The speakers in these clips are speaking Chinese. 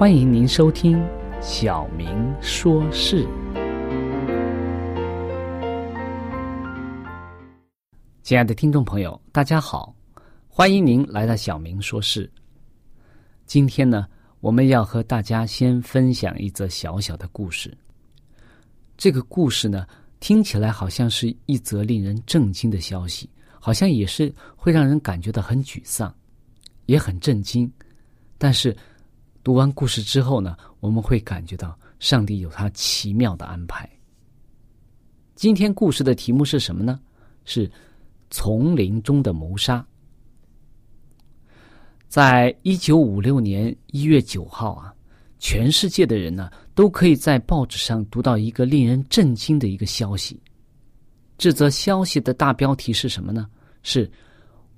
欢迎您收听《小明说事》。亲爱的听众朋友，大家好，欢迎您来到《小明说事》。今天呢，我们要和大家先分享一则小小的故事。这个故事呢，听起来好像是一则令人震惊的消息，好像也是会让人感觉到很沮丧，也很震惊，但是。读完故事之后呢，我们会感觉到上帝有他奇妙的安排。今天故事的题目是什么呢？是丛林中的谋杀。在一九五六年一月九号啊，全世界的人呢都可以在报纸上读到一个令人震惊的一个消息。这则消息的大标题是什么呢？是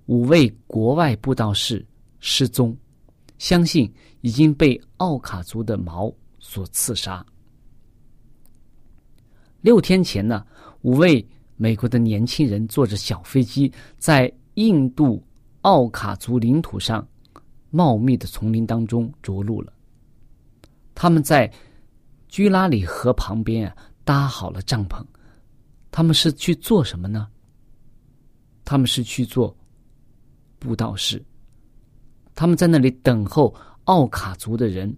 五位国外布道士失踪。相信已经被奥卡族的矛所刺杀。六天前呢，五位美国的年轻人坐着小飞机，在印度奥卡族领土上茂密的丛林当中着陆了。他们在居拉里河旁边啊搭好了帐篷。他们是去做什么呢？他们是去做布道士。他们在那里等候奥卡族的人。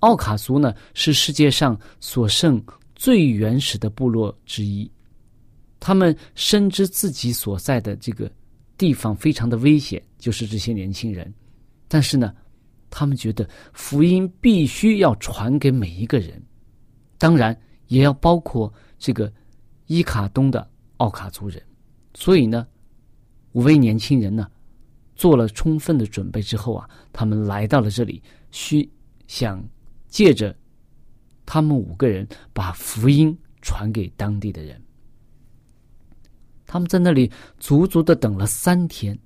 奥卡族呢，是世界上所剩最原始的部落之一。他们深知自己所在的这个地方非常的危险，就是这些年轻人。但是呢，他们觉得福音必须要传给每一个人，当然也要包括这个伊卡东的奥卡族人。所以呢，五位年轻人呢。做了充分的准备之后啊，他们来到了这里，需想借着他们五个人把福音传给当地的人。他们在那里足足的等了三天，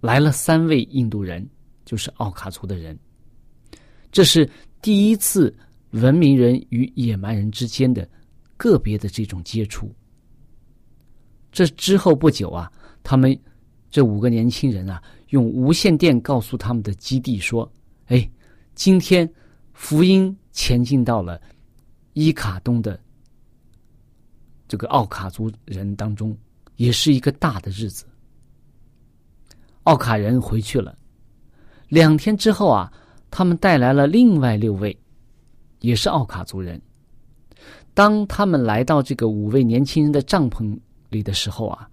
来了三位印度人，就是奥卡族的人。这是第一次文明人与野蛮人之间的个别的这种接触。这之后不久啊，他们。这五个年轻人啊，用无线电告诉他们的基地说：“哎，今天福音前进到了伊卡东的这个奥卡族人当中，也是一个大的日子。”奥卡人回去了。两天之后啊，他们带来了另外六位，也是奥卡族人。当他们来到这个五位年轻人的帐篷里的时候啊，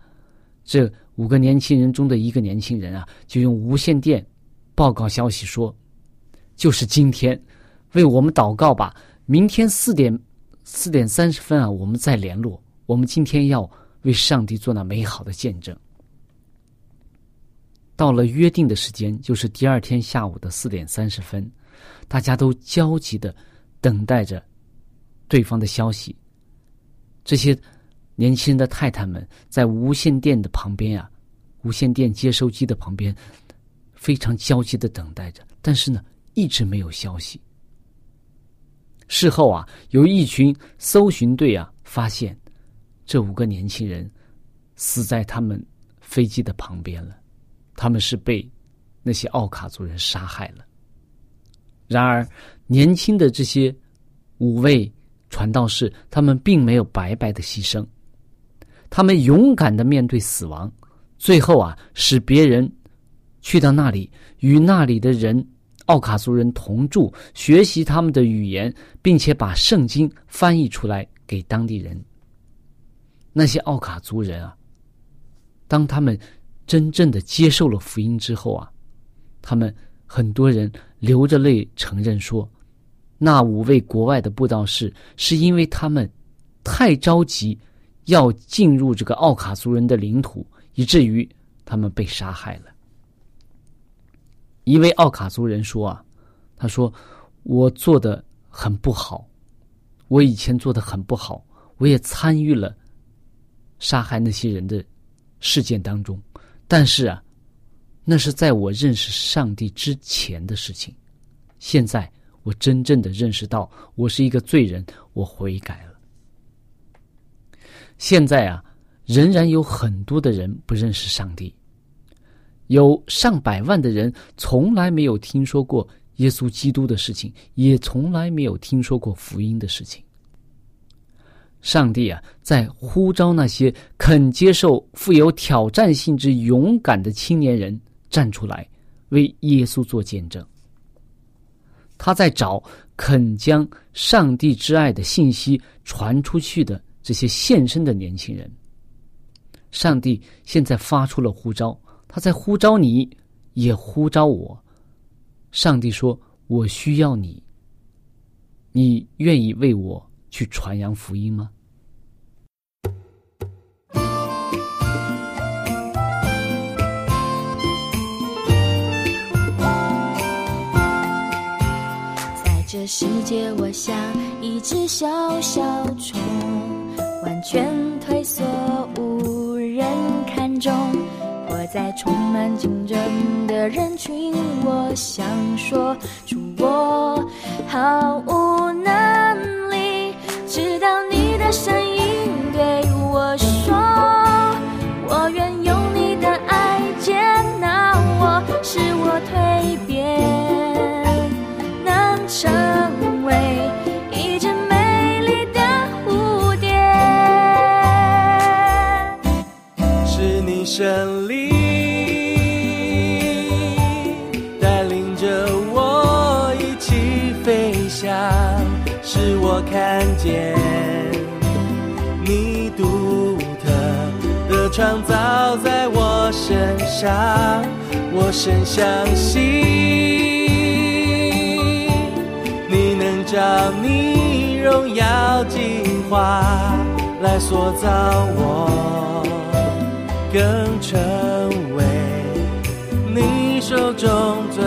这。五个年轻人中的一个年轻人啊，就用无线电报告消息说：“就是今天，为我们祷告吧。明天四点四点三十分啊，我们再联络。我们今天要为上帝做那美好的见证。到了约定的时间，就是第二天下午的四点三十分，大家都焦急的等待着对方的消息。这些年轻人的太太们在无线电的旁边啊，无线电接收机的旁边，非常焦急的等待着，但是呢，一直没有消息。事后啊，有一群搜寻队啊，发现这五个年轻人死在他们飞机的旁边了，他们是被那些奥卡族人杀害了。然而，年轻的这些五位。传道士，他们并没有白白的牺牲，他们勇敢的面对死亡，最后啊，使别人去到那里，与那里的人奥卡族人同住，学习他们的语言，并且把圣经翻译出来给当地人。那些奥卡族人啊，当他们真正的接受了福音之后啊，他们很多人流着泪承认说。那五位国外的布道士，是因为他们太着急要进入这个奥卡族人的领土，以至于他们被杀害了。一位奥卡族人说：“啊，他说我做的很不好，我以前做的很不好，我也参与了杀害那些人的事件当中，但是啊，那是在我认识上帝之前的事情，现在。”我真正的认识到，我是一个罪人，我悔改了。现在啊，仍然有很多的人不认识上帝，有上百万的人从来没有听说过耶稣基督的事情，也从来没有听说过福音的事情。上帝啊，在呼召那些肯接受富有挑战性之勇敢的青年人站出来，为耶稣做见证。他在找肯将上帝之爱的信息传出去的这些献身的年轻人。上帝现在发出了呼召，他在呼召你，也呼召我。上帝说：“我需要你，你愿意为我去传扬福音吗？”在这世界，我像一只小小虫，完全退缩，无人看中。活在充满竞争的人群，我想说出我毫无身上，我深相信。你能将你荣耀进化来塑造我，更成为你手中最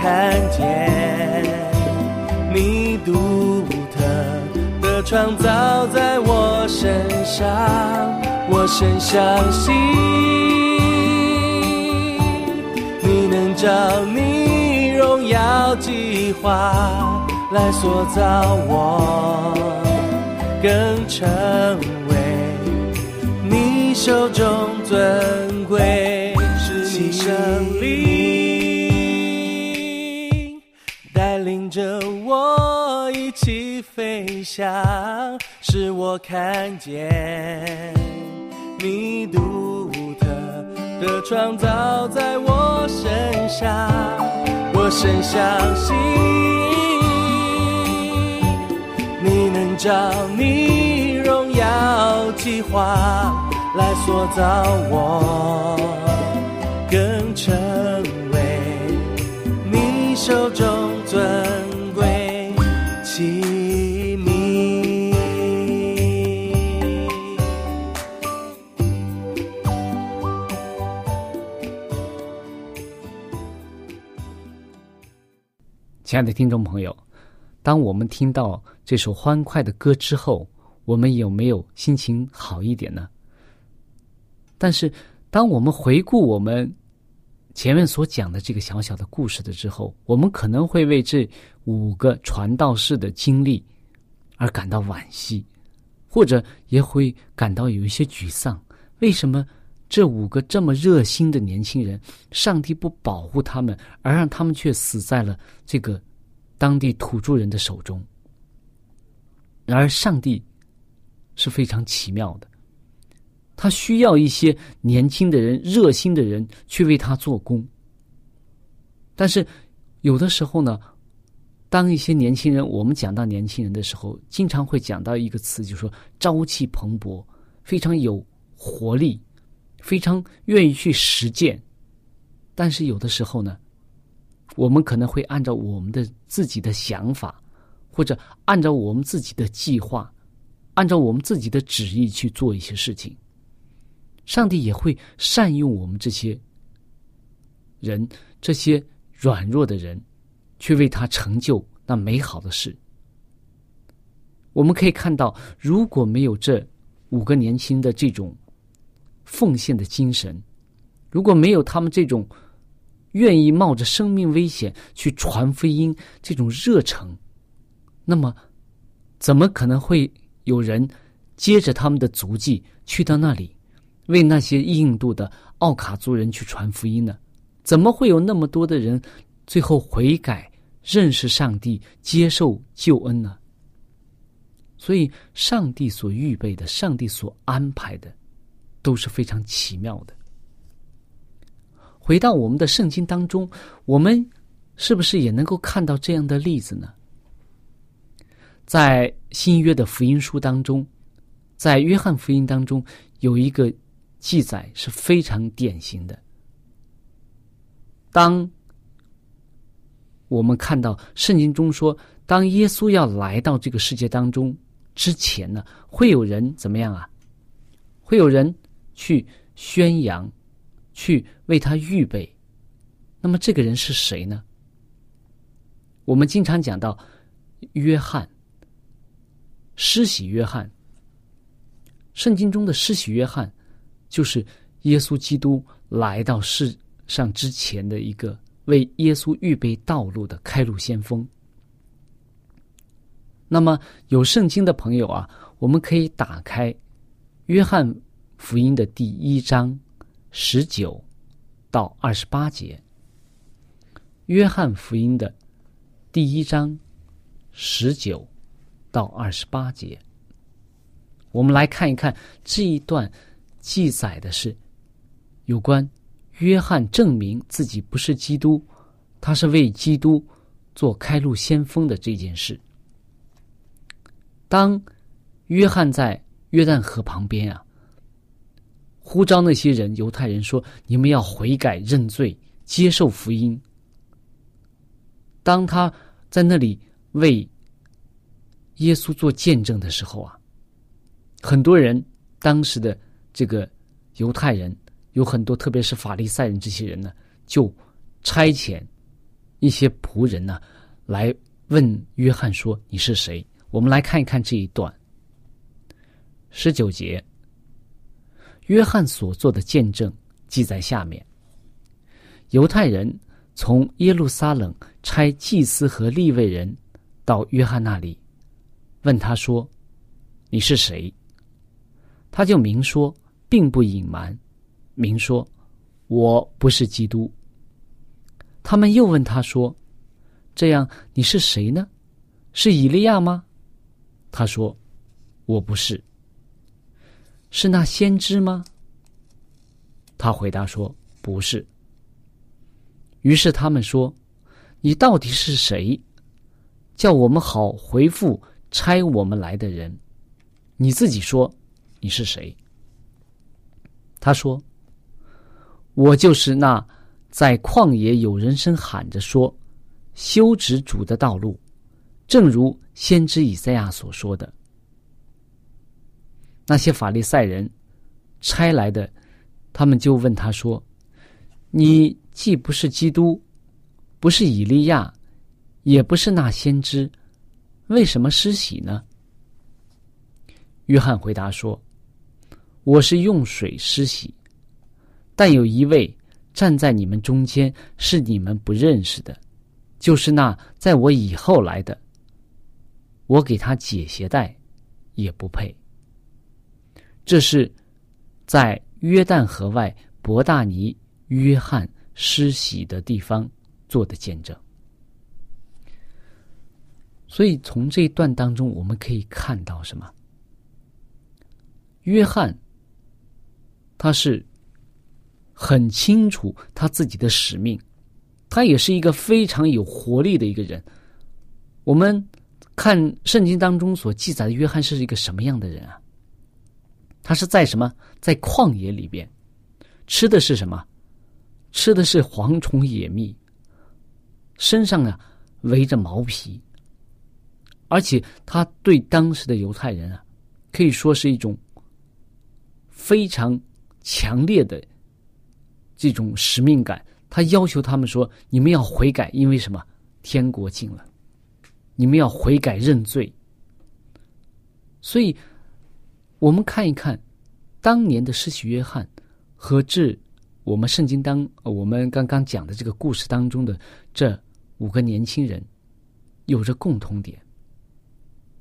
看见你独特的创造在我身上，我深相信你能照你荣耀计划来塑造我，更成为你手中尊贵，是你胜利，着我一起飞翔，使我看见你独特的创造在我身上，我深相信你能照你荣耀计划来塑造我，更成为你手中尊亲爱的听众朋友，当我们听到这首欢快的歌之后，我们有没有心情好一点呢？但是，当我们回顾我们前面所讲的这个小小的故事的之后，我们可能会为这五个传道士的经历而感到惋惜，或者也会感到有一些沮丧。为什么这五个这么热心的年轻人，上帝不保护他们，而让他们却死在了这个当地土著人的手中？然而，上帝是非常奇妙的。他需要一些年轻的人、热心的人去为他做工。但是，有的时候呢，当一些年轻人，我们讲到年轻人的时候，经常会讲到一个词，就是说朝气蓬勃，非常有活力，非常愿意去实践。但是有的时候呢，我们可能会按照我们的自己的想法，或者按照我们自己的计划，按照我们自己的旨意去做一些事情。上帝也会善用我们这些人，这些软弱的人，去为他成就那美好的事。我们可以看到，如果没有这五个年轻的这种奉献的精神，如果没有他们这种愿意冒着生命危险去传福音这种热诚，那么怎么可能会有人接着他们的足迹去到那里？为那些印度的奥卡族人去传福音呢？怎么会有那么多的人最后悔改、认识上帝、接受救恩呢？所以，上帝所预备的、上帝所安排的，都是非常奇妙的。回到我们的圣经当中，我们是不是也能够看到这样的例子呢？在新约的福音书当中，在约翰福音当中有一个。记载是非常典型的。当我们看到圣经中说，当耶稣要来到这个世界当中之前呢，会有人怎么样啊？会有人去宣扬，去为他预备。那么这个人是谁呢？我们经常讲到约翰，施洗约翰。圣经中的施洗约翰。就是耶稣基督来到世上之前的一个为耶稣预备道路的开路先锋。那么有圣经的朋友啊，我们可以打开约翰福音的第一章十九到二十八节。约翰福音的第一章十九到二十八节，我们来看一看这一段。记载的是有关约翰证明自己不是基督，他是为基督做开路先锋的这件事。当约翰在约旦河旁边啊，呼召那些人犹太人说：“你们要悔改认罪，接受福音。”当他在那里为耶稣做见证的时候啊，很多人当时的。这个犹太人有很多，特别是法利赛人这些人呢，就差遣一些仆人呢来问约翰说：“你是谁？”我们来看一看这一段十九节，约翰所做的见证记在下面。犹太人从耶路撒冷差祭司和立位人到约翰那里，问他说：“你是谁？”他就明说，并不隐瞒，明说：“我不是基督。”他们又问他说：“这样你是谁呢？是以利亚吗？”他说：“我不是。”是那先知吗？他回答说：“不是。”于是他们说：“你到底是谁？叫我们好回复差我们来的人。你自己说你是谁？”他说：“我就是那在旷野有人声喊着说，修直主的道路，正如先知以赛亚所说的。”那些法利赛人差来的，他们就问他说：“你既不是基督，不是以利亚，也不是那先知，为什么施洗呢？”约翰回答说：“我是用水施洗，但有一位站在你们中间，是你们不认识的，就是那在我以后来的。我给他解鞋带，也不配。”这是在约旦河外伯大尼约翰施洗的地方做的见证。所以从这一段当中，我们可以看到什么？约翰他是很清楚他自己的使命，他也是一个非常有活力的一个人。我们看圣经当中所记载的约翰是一个什么样的人啊？他是在什么？在旷野里边，吃的是什么？吃的是蝗虫野蜜，身上啊围着毛皮，而且他对当时的犹太人啊，可以说是一种非常强烈的这种使命感。他要求他们说：“你们要悔改，因为什么？天国近了，你们要悔改认罪。”所以。我们看一看，当年的施洗约翰和这我们圣经当我们刚刚讲的这个故事当中的这五个年轻人，有着共同点，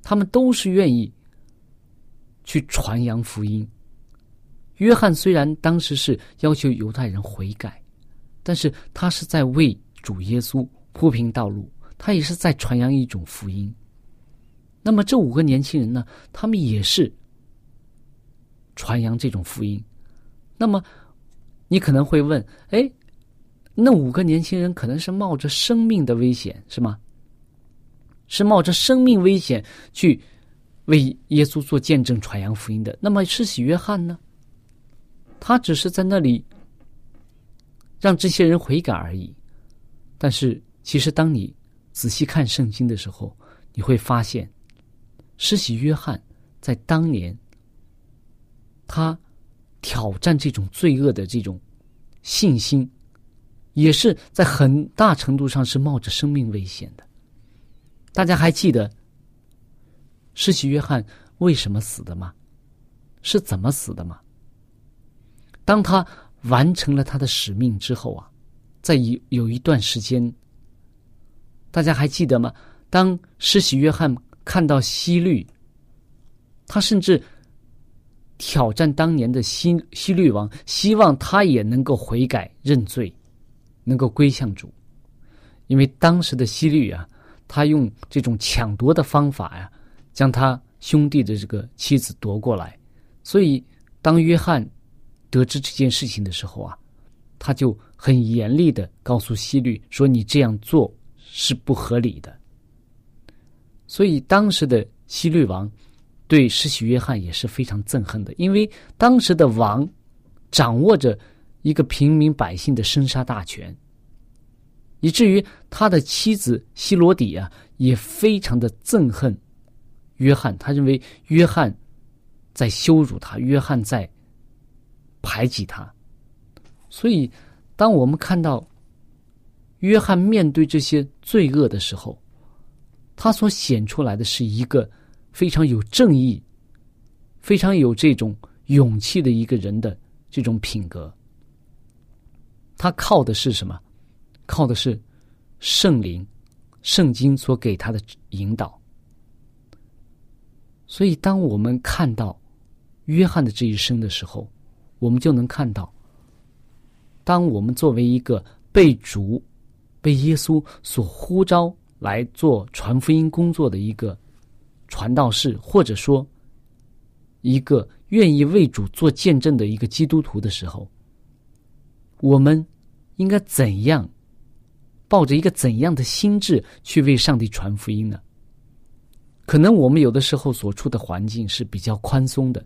他们都是愿意去传扬福音。约翰虽然当时是要求犹太人悔改，但是他是在为主耶稣铺平道路，他也是在传扬一种福音。那么这五个年轻人呢，他们也是。传扬这种福音，那么你可能会问：哎，那五个年轻人可能是冒着生命的危险，是吗？是冒着生命危险去为耶稣做见证、传扬福音的。那么施洗约翰呢？他只是在那里让这些人悔改而已。但是，其实当你仔细看圣经的时候，你会发现，施洗约翰在当年。他挑战这种罪恶的这种信心，也是在很大程度上是冒着生命危险的。大家还记得施洗约翰为什么死的吗？是怎么死的吗？当他完成了他的使命之后啊，在有有一段时间，大家还记得吗？当施洗约翰看到西律，他甚至。挑战当年的西西律王，希望他也能够悔改认罪，能够归向主。因为当时的西律啊，他用这种抢夺的方法呀，将他兄弟的这个妻子夺过来。所以，当约翰得知这件事情的时候啊，他就很严厉的告诉西律说：“你这样做是不合理的。”所以，当时的西律王。对施洗约翰也是非常憎恨的，因为当时的王掌握着一个平民百姓的生杀大权，以至于他的妻子希罗底啊也非常的憎恨约翰，他认为约翰在羞辱他，约翰在排挤他。所以，当我们看到约翰面对这些罪恶的时候，他所显出来的是一个。非常有正义、非常有这种勇气的一个人的这种品格，他靠的是什么？靠的是圣灵、圣经所给他的引导。所以，当我们看到约翰的这一生的时候，我们就能看到，当我们作为一个被主、被耶稣所呼召来做传福音工作的一个传道士，或者说一个愿意为主做见证的一个基督徒的时候，我们应该怎样抱着一个怎样的心智去为上帝传福音呢？可能我们有的时候所处的环境是比较宽松的，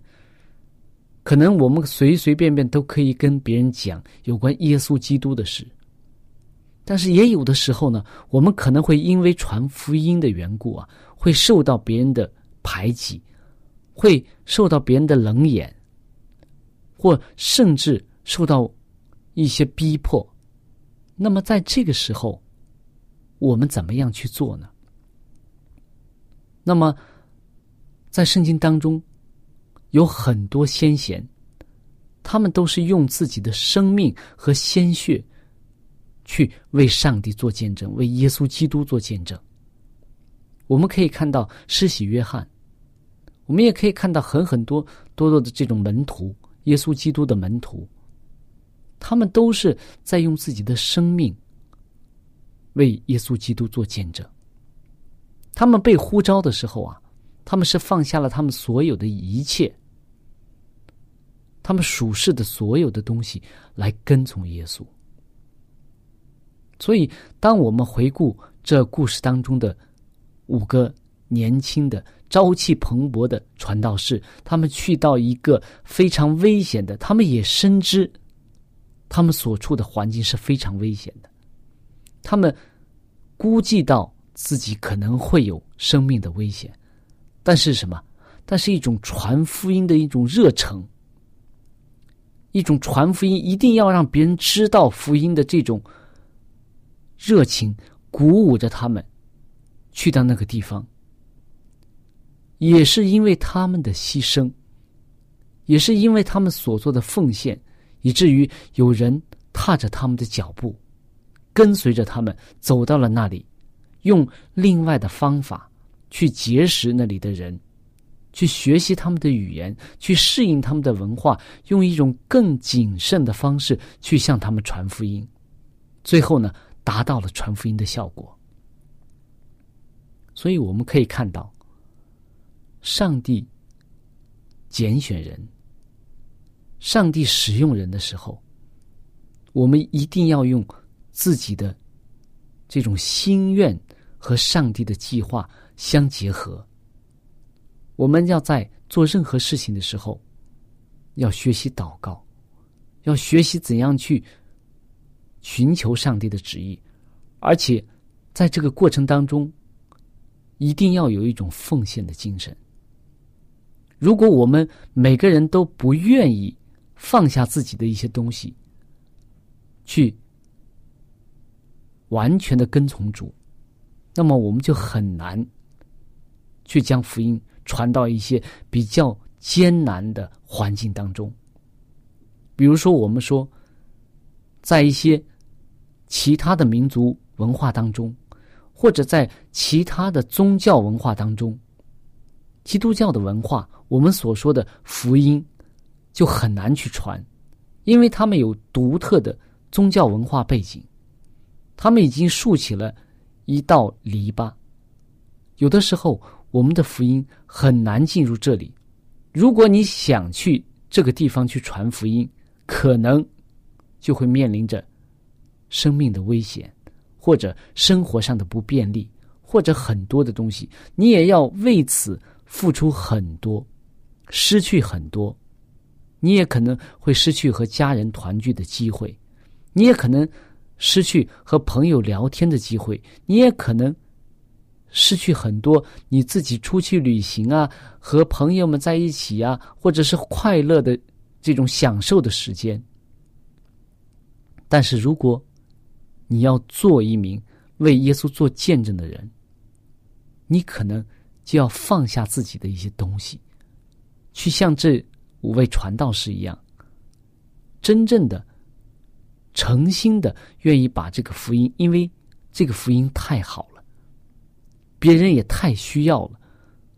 可能我们随随便便都可以跟别人讲有关耶稣基督的事，但是也有的时候呢，我们可能会因为传福音的缘故啊，会受到别人的排挤，会受到别人的冷眼，或甚至受到一些逼迫。那么在这个时候，我们怎么样去做呢？那么，在圣经当中，有很多先贤，他们都是用自己的生命和鲜血，去为上帝做见证，为耶稣基督做见证。我们可以看到施洗约翰，我们也可以看到很很多多多的这种门徒，耶稣基督的门徒，他们都是在用自己的生命为耶稣基督做见证。他们被呼召的时候啊，他们是放下了他们所有的一切，他们属世的所有的东西来跟从耶稣。所以，当我们回顾这故事当中的五个年轻的、朝气蓬勃的传道士，他们去到一个非常危险的，他们也深知他们所处的环境是非常危险的，他们估计到。自己可能会有生命的危险，但是什么？但是一种传福音的一种热诚，一种传福音一定要让别人知道福音的这种热情，鼓舞着他们去到那个地方。也是因为他们的牺牲，也是因为他们所做的奉献，以至于有人踏着他们的脚步，跟随着他们走到了那里。用另外的方法去结识那里的人，去学习他们的语言，去适应他们的文化，用一种更谨慎的方式去向他们传福音，最后呢，达到了传福音的效果。所以我们可以看到，上帝拣选人，上帝使用人的时候，我们一定要用自己的这种心愿。和上帝的计划相结合。我们要在做任何事情的时候，要学习祷告，要学习怎样去寻求上帝的旨意，而且在这个过程当中，一定要有一种奉献的精神。如果我们每个人都不愿意放下自己的一些东西，去完全的跟从主。那么我们就很难去将福音传到一些比较艰难的环境当中。比如说，我们说，在一些其他的民族文化当中，或者在其他的宗教文化当中，基督教的文化，我们所说的福音就很难去传，因为他们有独特的宗教文化背景，他们已经竖起了。一道篱笆，有的时候我们的福音很难进入这里。如果你想去这个地方去传福音，可能就会面临着生命的危险，或者生活上的不便利，或者很多的东西，你也要为此付出很多，失去很多。你也可能会失去和家人团聚的机会，你也可能。失去和朋友聊天的机会，你也可能失去很多你自己出去旅行啊，和朋友们在一起啊，或者是快乐的这种享受的时间。但是，如果你要做一名为耶稣做见证的人，你可能就要放下自己的一些东西，去像这五位传道士一样，真正的。诚心的愿意把这个福音，因为这个福音太好了，别人也太需要了，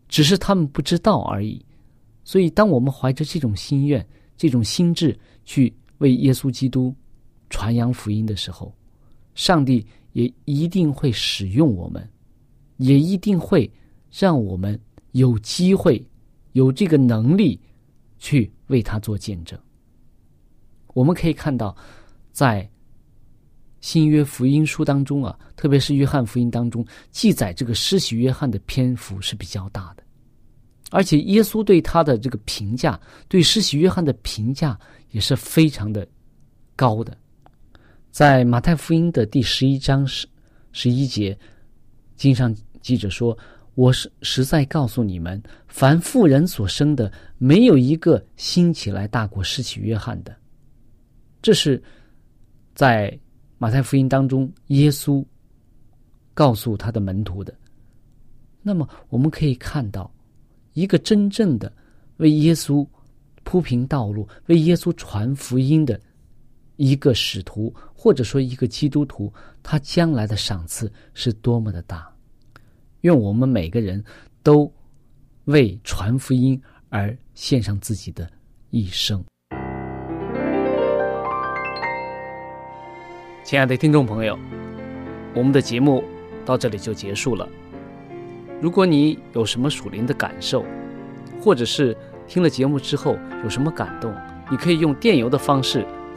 只是他们不知道而已。所以，当我们怀着这种心愿、这种心智去为耶稣基督传扬福音的时候，上帝也一定会使用我们，也一定会让我们有机会、有这个能力去为他做见证。我们可以看到，在新约福音书当中啊，特别是约翰福音当中，记载这个施洗约翰的篇幅是比较大的，而且耶稣对他的这个评价，对施洗约翰的评价也是非常的高的。在马太福音的第十一章十十一节，经上记着说：“我是实在告诉你们，凡妇人所生的，没有一个兴起来大过施洗约翰的。”这是在马太福音当中，耶稣告诉他的门徒的。那么，我们可以看到，一个真正的为耶稣铺平道路、为耶稣传福音的一个使徒，或者说一个基督徒，他将来的赏赐是多么的大。愿我们每个人都为传福音而献上自己的一生。亲爱的听众朋友，我们的节目到这里就结束了。如果你有什么属灵的感受，或者是听了节目之后有什么感动，你可以用电邮的方式